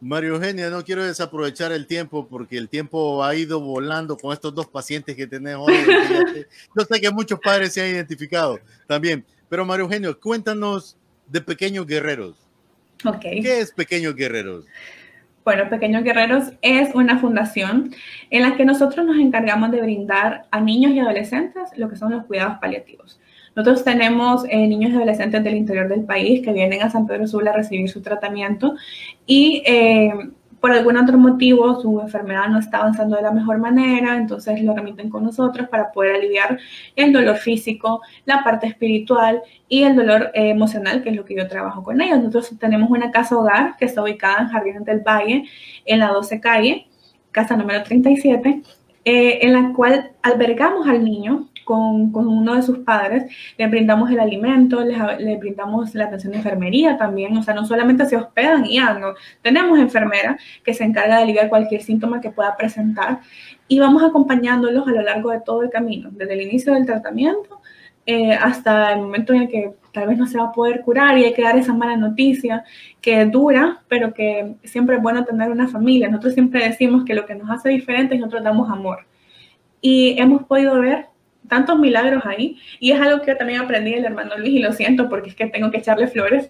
B: Mario Eugenia, no quiero desaprovechar el tiempo porque el tiempo ha ido volando con estos dos pacientes que tenemos hoy. Yo sé que muchos padres se han identificado también, pero Mario Eugenio, cuéntanos de Pequeños Guerreros.
C: Okay.
B: ¿Qué es Pequeños Guerreros?
C: Bueno, Pequeños Guerreros es una fundación en la que nosotros nos encargamos de brindar a niños y adolescentes lo que son los cuidados paliativos. Nosotros tenemos eh, niños y adolescentes del interior del país que vienen a San Pedro Sula a recibir su tratamiento y eh, por algún otro motivo su enfermedad no está avanzando de la mejor manera, entonces lo remiten con nosotros para poder aliviar el dolor físico, la parte espiritual y el dolor eh, emocional, que es lo que yo trabajo con ellos. Nosotros tenemos una casa hogar que está ubicada en Jardines del Valle, en la 12 calle, casa número 37, en la cual albergamos al niño con, uno de sus padres, le brindamos el alimento, le, brindamos la atención de enfermería también, o sea, no solamente se hospedan y ya, no, tenemos enfermera que se encarga de aliviar cualquier síntoma que pueda presentar y vamos acompañándolos a lo largo de todo el camino, desde el inicio del tratamiento eh, hasta el momento en el que tal vez no se va a poder curar y hay que dar esa mala noticia que dura, pero que siempre es bueno tener una familia. Nosotros siempre decimos que lo que nos hace diferente es nosotros damos amor. Y hemos podido ver tantos milagros ahí. Y es algo que también aprendí del hermano Luis y lo siento porque es que tengo que echarle flores,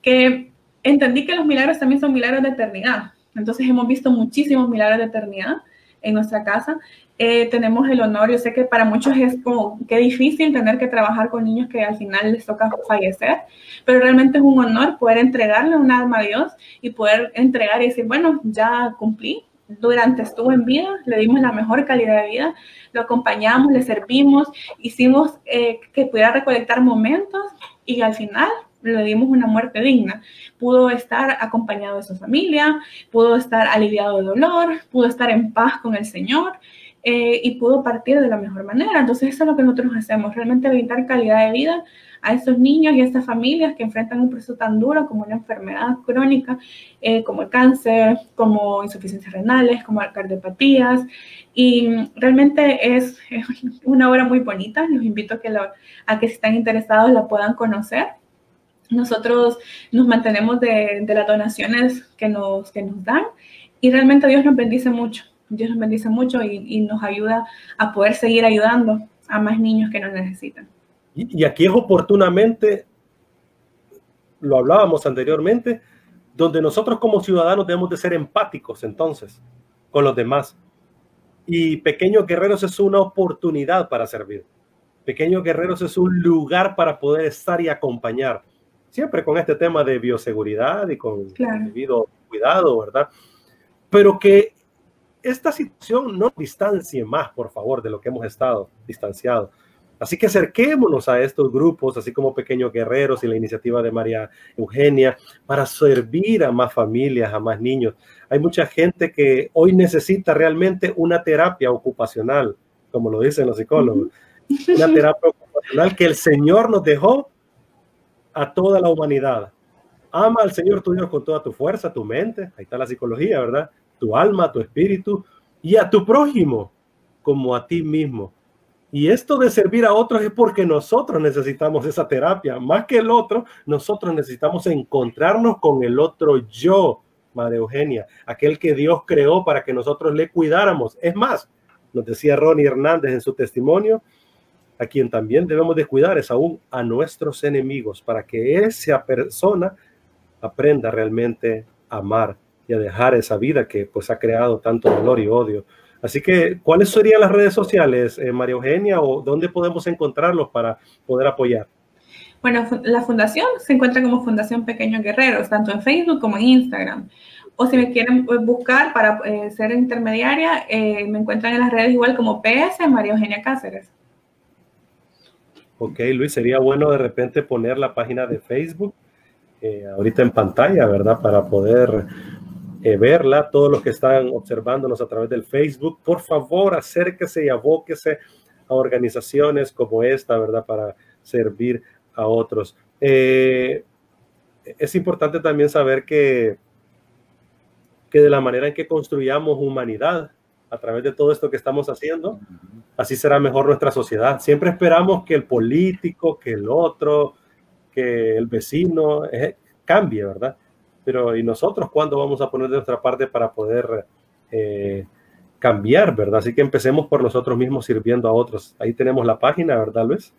C: que entendí que los milagros también son milagros de eternidad. Entonces hemos visto muchísimos milagros de eternidad en nuestra casa. Eh, tenemos el honor, yo sé que para muchos es como que difícil tener que trabajar con niños que al final les toca fallecer, pero realmente es un honor poder entregarle un alma a Dios y poder entregar y decir, bueno, ya cumplí, durante estuvo en vida, le dimos la mejor calidad de vida, lo acompañamos, le servimos, hicimos eh, que pudiera recolectar momentos y al final le dimos una muerte digna. Pudo estar acompañado de su familia, pudo estar aliviado de dolor, pudo estar en paz con el Señor eh, y pudo partir de la mejor manera. Entonces eso es lo que nosotros hacemos, realmente brindar calidad de vida a estos niños y a estas familias que enfrentan un proceso tan duro como una enfermedad crónica, eh, como el cáncer, como insuficiencias renales, como cardiopatías. Y realmente es, una obra muy bonita. Los invito a que, a que si están interesados la puedan conocer. Nosotros nos mantenemos de, las donaciones que nos, que nos dan y realmente Dios nos bendice mucho. Dios nos bendice mucho y nos ayuda a poder seguir ayudando a más niños que nos necesitan.
D: Y, aquí es oportunamente, lo hablábamos anteriormente, donde nosotros como ciudadanos debemos de ser empáticos entonces con los demás. Y Pequeños Guerreros es una oportunidad para servir. Pequeños Guerreros es un lugar para poder estar y acompañar. siempre con este tema de bioseguridad y con debido cuidado, ¿verdad? Pero que esta situación no distancie más, por favor, de lo que hemos estado distanciados. Así que acerquémonos a estos grupos, así como Pequeños Guerreros y la iniciativa de María Eugenia, para servir a más familias, a más niños. Hay mucha gente que hoy necesita realmente una terapia ocupacional, como lo dicen los psicólogos, una terapia ocupacional que el Señor nos dejó a toda la humanidad. Ama al Señor tu Dios con toda tu fuerza, tu mente, ahí está la psicología, ¿verdad? Tu alma, tu espíritu, y a tu prójimo como a ti mismo. Y esto de servir a otros es porque nosotros necesitamos esa terapia, más que el otro, nosotros necesitamos encontrarnos con el otro yo, Madre Eugenia, aquel que Dios creó para que nosotros le cuidáramos. Es más, nos decía Ronnie Hernández en su testimonio, a quien también debemos de cuidar es aún a nuestros enemigos, para que esa persona aprenda realmente a amar y a dejar esa vida que pues ha creado tanto dolor y odio. Así que, ¿cuáles serían las redes sociales, eh, María Eugenia, o dónde podemos encontrarlos para poder apoyar?
C: Bueno, la fundación se encuentra como Fundación Pequeños Guerreros, tanto en Facebook como en Instagram. O si me quieren eh, buscar para eh, ser intermediaria, me encuentran en las redes igual como PS María Eugenia Cáceres.
D: Ok, Luis, sería bueno de repente poner la página de Facebook ahorita en pantalla, ¿verdad? Para poder eh, verla, todos los que están observándonos a través del Facebook, por favor acérquese y abóquese a organizaciones como esta, ¿verdad? Para servir a otros. Eh, es importante también saber que, que de la manera en que construyamos humanidad a través de todo esto que estamos haciendo, así será mejor nuestra sociedad. Siempre esperamos que el político, que el otro, que el vecino eh, cambie, ¿verdad? Pero ¿y nosotros cuándo vamos a poner de nuestra parte para poder eh, cambiar, verdad? Así que empecemos por nosotros mismos sirviendo a otros. Ahí tenemos la página, ¿verdad, Luis?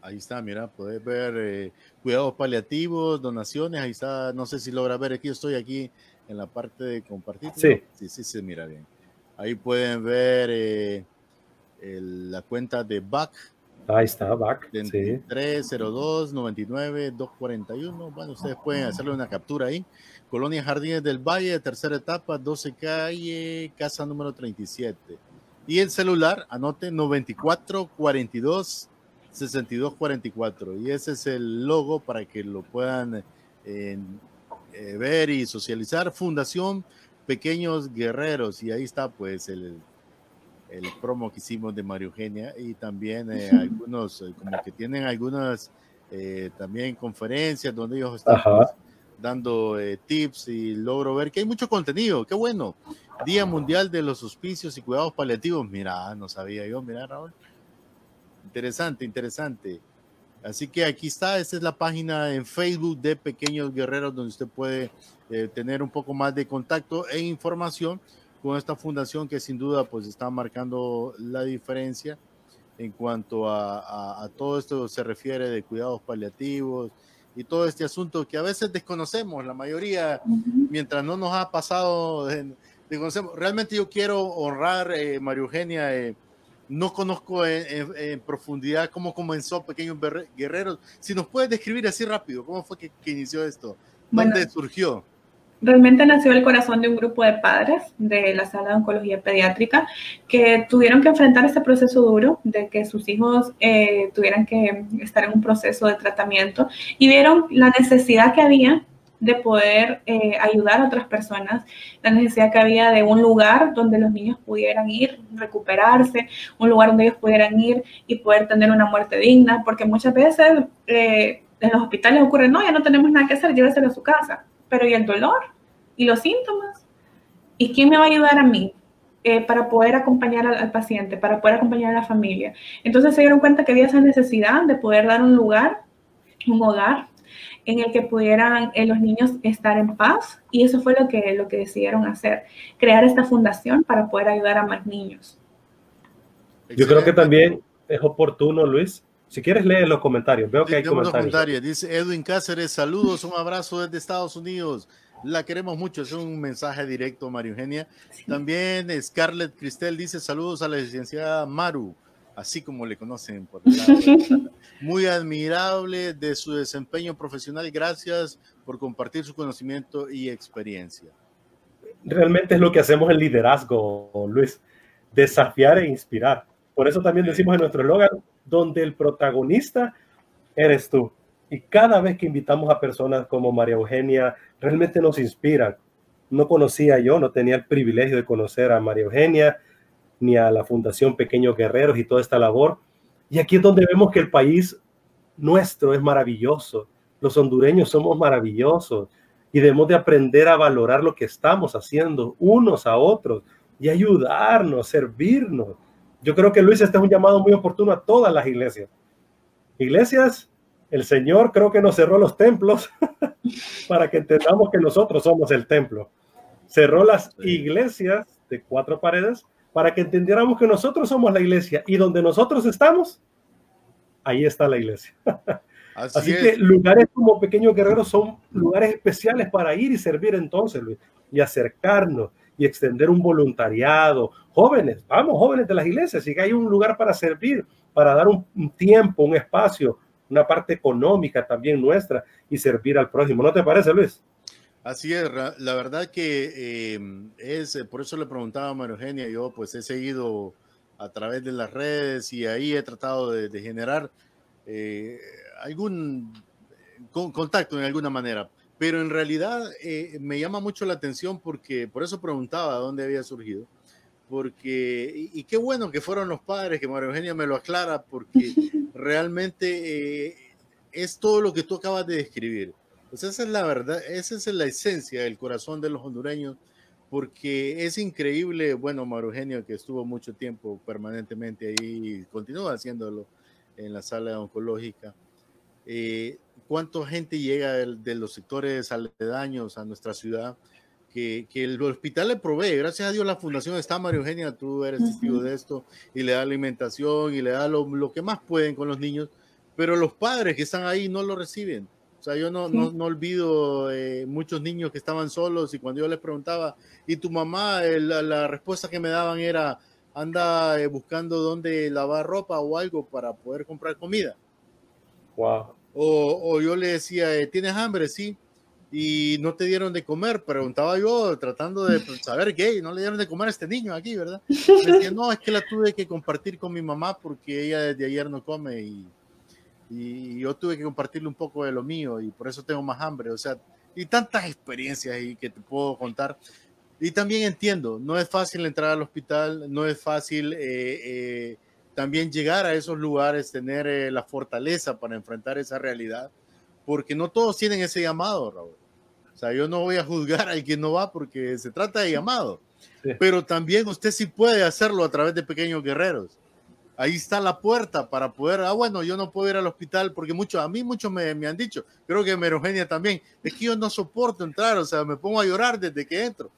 B: Ahí está, mira, puedes ver eh, cuidados paliativos, donaciones, ahí está, no sé si logra ver, aquí estoy aquí en la parte de compartir.
D: Sí.
B: Sí, sí, mira bien. Ahí pueden ver eh, la cuenta de BAC,
D: Ahí está, back.
B: 302 99 241. Bueno, ustedes pueden hacerle una captura ahí. Colonia Jardines del Valle, tercera etapa, 12 calle, casa número 37. Y el celular, anote 94 42 62 44. Y ese es el logo para que lo puedan eh, ver y socializar. Fundación Pequeños Guerreros. Y ahí está, pues, el el promo que hicimos de Mario Eugenia y también eh, algunos, eh, como que tienen algunas eh, también conferencias donde ellos están pues, dando tips y logro ver que hay mucho contenido, qué bueno. Día Mundial de los Hospicios y Cuidados Paliativos, mira, no sabía yo, mira Raúl. Interesante, interesante. Así que aquí está, esta es la página en Facebook de Pequeños Guerreros donde usted puede tener un poco más de contacto e información con esta fundación que sin duda pues está marcando la diferencia en cuanto a, todo esto se refiere de cuidados paliativos y todo este asunto que a veces desconocemos, la mayoría, mientras no nos ha pasado, desconocemos. Realmente yo quiero honrar, eh, María Eugenia, eh, no conozco en, profundidad cómo comenzó Pequeños Guerreros. Si nos puedes describir así rápido, ¿cómo fue que, inició esto? ¿Dónde surgió?
C: Realmente nació el corazón de un grupo de padres de la sala de oncología pediátrica que tuvieron que enfrentar este proceso duro de que sus hijos eh, tuvieran que estar en un proceso de tratamiento y vieron la necesidad que había de poder eh, ayudar a otras personas, la necesidad que había de un lugar donde los niños pudieran ir, recuperarse, un lugar donde ellos pudieran ir y poder tener una muerte digna, porque muchas veces eh, en los hospitales ocurre, no, ya no tenemos nada que hacer, lléveselo a su casa, pero ¿y el dolor? y los síntomas. ¿Y quién me va a ayudar a mí? Eh, para poder acompañar al, paciente, para poder acompañar a la familia. Entonces se dieron cuenta que había esa necesidad de poder dar un lugar, un hogar en el que pudieran eh, los niños estar en paz y eso fue lo que, lo que decidieron hacer, crear esta fundación para poder ayudar a más niños.
D: Yo creo que también es oportuno, Luis. Si quieres leer los comentarios, veo que hay comentarios. comentarios.
B: Dice Edwin Cáceres, saludos, un abrazo desde Estados Unidos. La queremos mucho, es un mensaje directo, María Eugenia. También Scarlett Cristel dice saludos a la licenciada Maru. así como le conocen por el lado. Muy admirable de su desempeño profesional. Gracias por compartir su conocimiento y experiencia.
D: Realmente es lo que hacemos en liderazgo, Luis, desafiar e inspirar. Por eso también decimos en nuestro eslogan, donde el protagonista eres tú. Y cada vez que invitamos a personas como María Eugenia, realmente nos inspiran. No conocía yo, no tenía el privilegio de conocer a María Eugenia ni a la Fundación Pequeños Guerreros y toda esta labor. Y aquí es donde vemos que el país nuestro es maravilloso. Los hondureños somos maravillosos y debemos de aprender a valorar lo que estamos haciendo unos a otros y ayudarnos, servirnos. Yo creo que Luis, este es un llamado muy oportuno a todas las iglesias. Iglesias, el Señor creo que nos cerró los templos para que entendamos que nosotros somos el templo. Cerró las iglesias de cuatro paredes para que entendiéramos que nosotros somos la iglesia y donde nosotros estamos, ahí está la iglesia. Así, que lugares como Pequeños Guerreros son lugares especiales para ir y servir entonces, Luis, y acercarnos y extender un voluntariado. Jóvenes, vamos, jóvenes de las iglesias, que hay un lugar para servir, para dar un, tiempo, un espacio, una parte económica también nuestra y servir al prójimo. ¿No te parece, Luis?
B: Así es, la verdad que em, es, por eso le preguntaba a María Eugenia, yo pues he seguido a través de las redes y ahí he tratado de, generar eh, algún contacto en alguna manera. Pero en realidad eh, me llama mucho la atención porque, por eso preguntaba dónde había surgido, porque, y, qué bueno que fueron los padres, que María Eugenia me lo aclara, porque realmente eh, es todo lo que tú acabas de describir. Pues esa es la verdad, esa es la esencia del corazón de los hondureños, porque es increíble, bueno, María Eugenia, que estuvo mucho tiempo permanentemente ahí y continúa haciéndolo en la sala oncológica. Eh, cuánta gente llega de, los sectores aledaños a nuestra ciudad, que, que, el hospital le provee. Gracias a Dios la fundación está, María Eugenia, tú eres testigo de esto, y le da alimentación y le da lo, lo, que más pueden con los niños, pero los padres que están ahí no lo reciben. O sea, yo no, no, no, olvido eh, muchos niños que estaban solos y cuando yo les preguntaba, ¿y tu mamá? la, la, respuesta que me daban era, anda eh, buscando dónde lavar ropa o algo para poder comprar comida.
D: Wow.
B: O, yo le decía, eh, ¿tienes hambre? Sí. Y no te dieron de comer, preguntaba yo, tratando de pues, saber qué, no le dieron de comer a este niño aquí, ¿verdad? decía, no, es que la tuve que compartir con mi mamá porque ella desde ayer no come y, y yo tuve que compartirle un poco de lo mío y por eso tengo más hambre. O sea, y tantas experiencias ahí que te puedo contar. Y también entiendo, no es fácil entrar al hospital, no es fácil eh, eh, también llegar a esos lugares, tener eh, la fortaleza para enfrentar esa realidad, porque no todos tienen ese llamado, Raúl. O sea, yo no voy a juzgar al que no va porque se trata de llamado, pero también usted sí puede hacerlo a través de pequeños guerreros. Ahí está la puerta para poder, ah, bueno, yo no puedo ir al hospital porque muchos, a mí muchos me, me han dicho, creo que Merogenia también, es que yo no soporto entrar, o sea, me pongo a llorar desde que entro.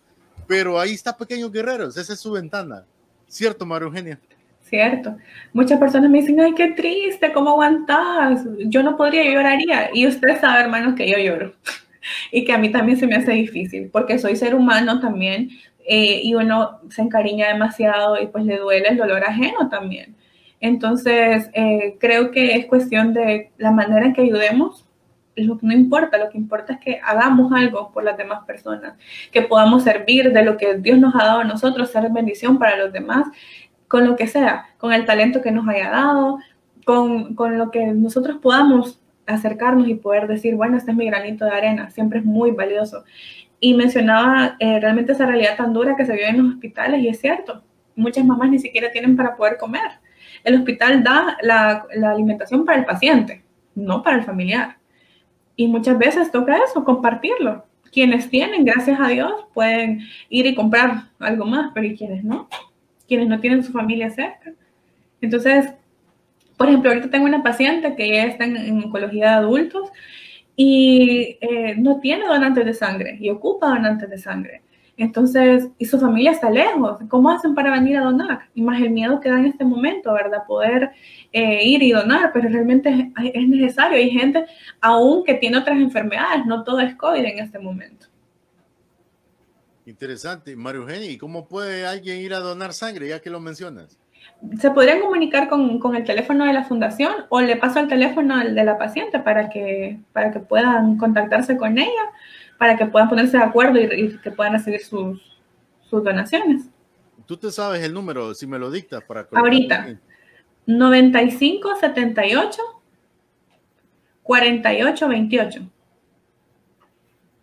B: Pero ahí está Pequeños Guerreros, esa es su ventana. ¿Cierto, María Eugenia?
C: Cierto. Muchas personas me dicen, ay, qué triste, ¿cómo aguantas? Yo no podría, yo lloraría. Y usted sabe, hermanos, que yo lloro. y que a mí también se me hace difícil, porque soy ser humano también, eh, y uno se encariña demasiado y pues le duele el dolor ajeno también. Entonces, eh, creo que es cuestión de la manera en que ayudemos. Lo que no importa, lo que importa es que hagamos algo por las demás personas, que podamos servir de lo que Dios nos ha dado a nosotros, ser bendición para los demás con lo que sea, con el talento que nos haya dado, con, con, lo que nosotros podamos acercarnos y poder decir, bueno, este es mi granito de arena, siempre es muy valioso. Y mencionaba eh, realmente esa realidad tan dura que se vive en los hospitales y es cierto, muchas mamás ni siquiera tienen para poder comer. El hospital da la, la alimentación para el paciente, no para el familiar. Y muchas veces toca eso, compartirlo. Quienes tienen, gracias a Dios, pueden ir y comprar algo más, pero ¿y quienes no? Quienes no tienen su familia cerca. Entonces, por ejemplo, ahorita tengo una paciente que ya está en, oncología de adultos y eh, no tiene donantes de sangre y ocupa donantes de sangre. Entonces, y su familia está lejos. ¿Cómo hacen para venir a donar? Y más el miedo que da en este momento, ¿verdad? Poder eh, ir y donar, pero realmente es, es, necesario. Hay gente aún que tiene otras enfermedades, no todo es COVID en este momento.
B: Interesante. Mario Eugenia, ¿y cómo puede alguien ir a donar sangre, ya que lo mencionas?
C: se podrían comunicar con, con, el teléfono de la fundación o le paso el teléfono de la paciente para que, para que puedan contactarse con ella, para que puedan ponerse de acuerdo y, que puedan recibir sus, sus, donaciones.
B: ¿Tú te sabes el número, si me lo dictas? para
C: Ahorita, 95 78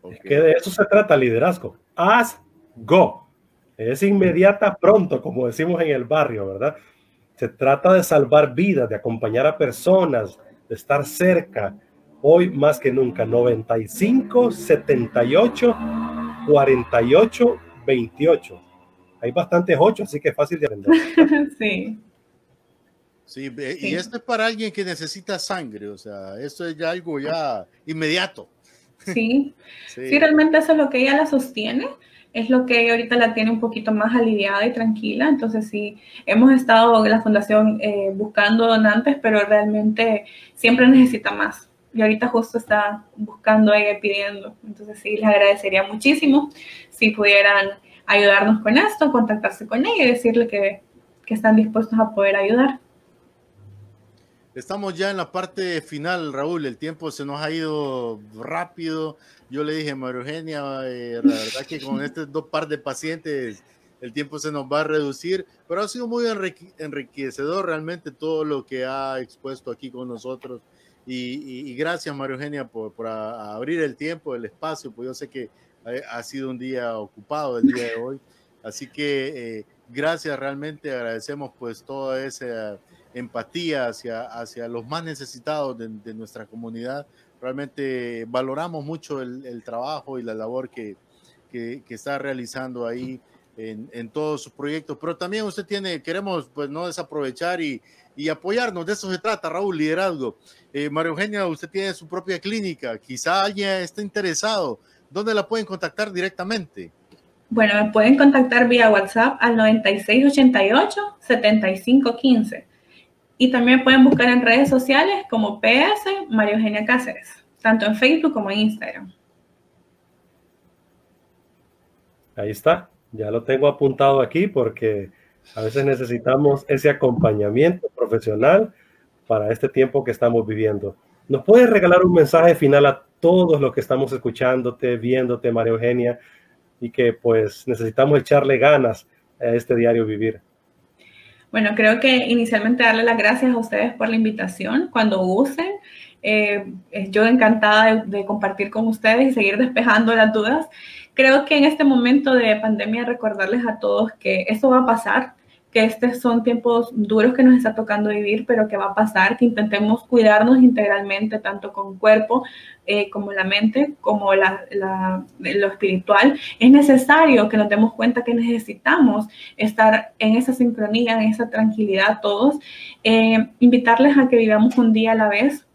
C: 48 28.
D: Es que de eso se trata liderazgo. Haz go. Es inmediata pronto, como decimos en el barrio, ¿verdad? Se trata de salvar vidas, de acompañar a personas, de estar cerca. Hoy más que nunca, 95, 78, 48, 28. Hay bastantes ocho, así que es fácil de aprender.
C: sí.
B: Sí, y esto es para alguien que necesita sangre, o sea, esto es ya algo ya inmediato.
C: Sí, sí, realmente eso es lo que ella la sostiene, es lo que ella ahorita la tiene un poquito más aliviada y tranquila, entonces sí, hemos estado en la fundación eh, buscando donantes, pero realmente siempre necesita más. Y ahorita justo está buscando ella pidiendo, entonces sí, les agradecería muchísimo si pudieran ayudarnos con esto, contactarse con ella y decirle que, que están dispuestos a poder ayudar.
B: Estamos ya en la parte final, Raúl. El tiempo se nos ha ido rápido. Yo le dije a María Eugenia, eh, la verdad que con estos dos par de pacientes el tiempo se nos va a reducir, pero ha sido muy enriquecedor realmente todo lo que ha expuesto aquí con nosotros. Y, gracias, María Eugenia, por, por abrir el tiempo, el espacio, pues yo sé que ha, sido un día ocupado el día de hoy. Así que eh, gracias, realmente agradecemos pues toda esa empatía hacia, hacia los más necesitados de, nuestra comunidad. Realmente valoramos mucho el, trabajo y la labor que, que, está realizando ahí en, en, todos sus proyectos. Pero también usted tiene, queremos pues no desaprovechar y, y apoyarnos. De eso se trata, Raúl, liderazgo. Eh, María Eugenia, usted tiene su propia clínica. Quizá alguien esté interesado. ¿Dónde la pueden contactar directamente?
C: Bueno, me pueden contactar vía WhatsApp al 9688-7515. Y también pueden buscar en redes sociales como PS María Eugenia Cáceres, tanto en Facebook como en Instagram.
D: Ahí está, ya lo tengo apuntado aquí porque a veces necesitamos ese acompañamiento profesional para este tiempo que estamos viviendo. ¿Nos puedes regalar un mensaje final a todos los que estamos escuchándote, viéndote, María Eugenia, y que pues necesitamos echarle ganas a este diario vivir?
C: Bueno, creo que inicialmente darle las gracias a ustedes por la invitación. Cuando gusten, eh, yo encantada de, compartir con ustedes y seguir despejando las dudas. Creo que en este momento de pandemia recordarles a todos que esto va a pasar, que estos son tiempos duros que nos está tocando vivir, pero que va a pasar, que intentemos cuidarnos integralmente, tanto con cuerpo eh, como la mente, como la, lo espiritual. Es necesario que nos demos cuenta que necesitamos estar en esa sincronía, en esa tranquilidad todos. Eh, invitarles a que vivamos un día a la vez,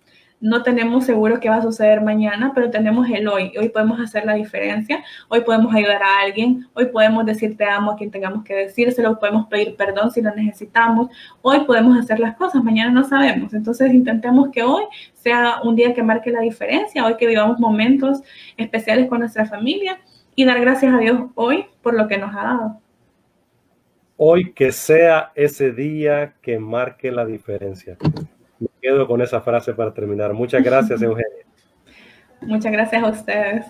C: no tenemos seguro qué va a suceder mañana, pero tenemos el hoy. Hoy podemos hacer la diferencia, hoy podemos ayudar a alguien, hoy podemos decir te amo a quien tengamos que decírselo, podemos pedir perdón si lo necesitamos, hoy podemos hacer las cosas, mañana no sabemos. Entonces intentemos que hoy sea un día que marque la diferencia, hoy que vivamos momentos especiales con nuestra familia y dar gracias a Dios hoy por lo que nos ha dado.
D: Hoy que sea ese día que marque la diferencia. Quedo con esa frase para terminar. Muchas gracias, Eugenia.
C: Muchas gracias a ustedes.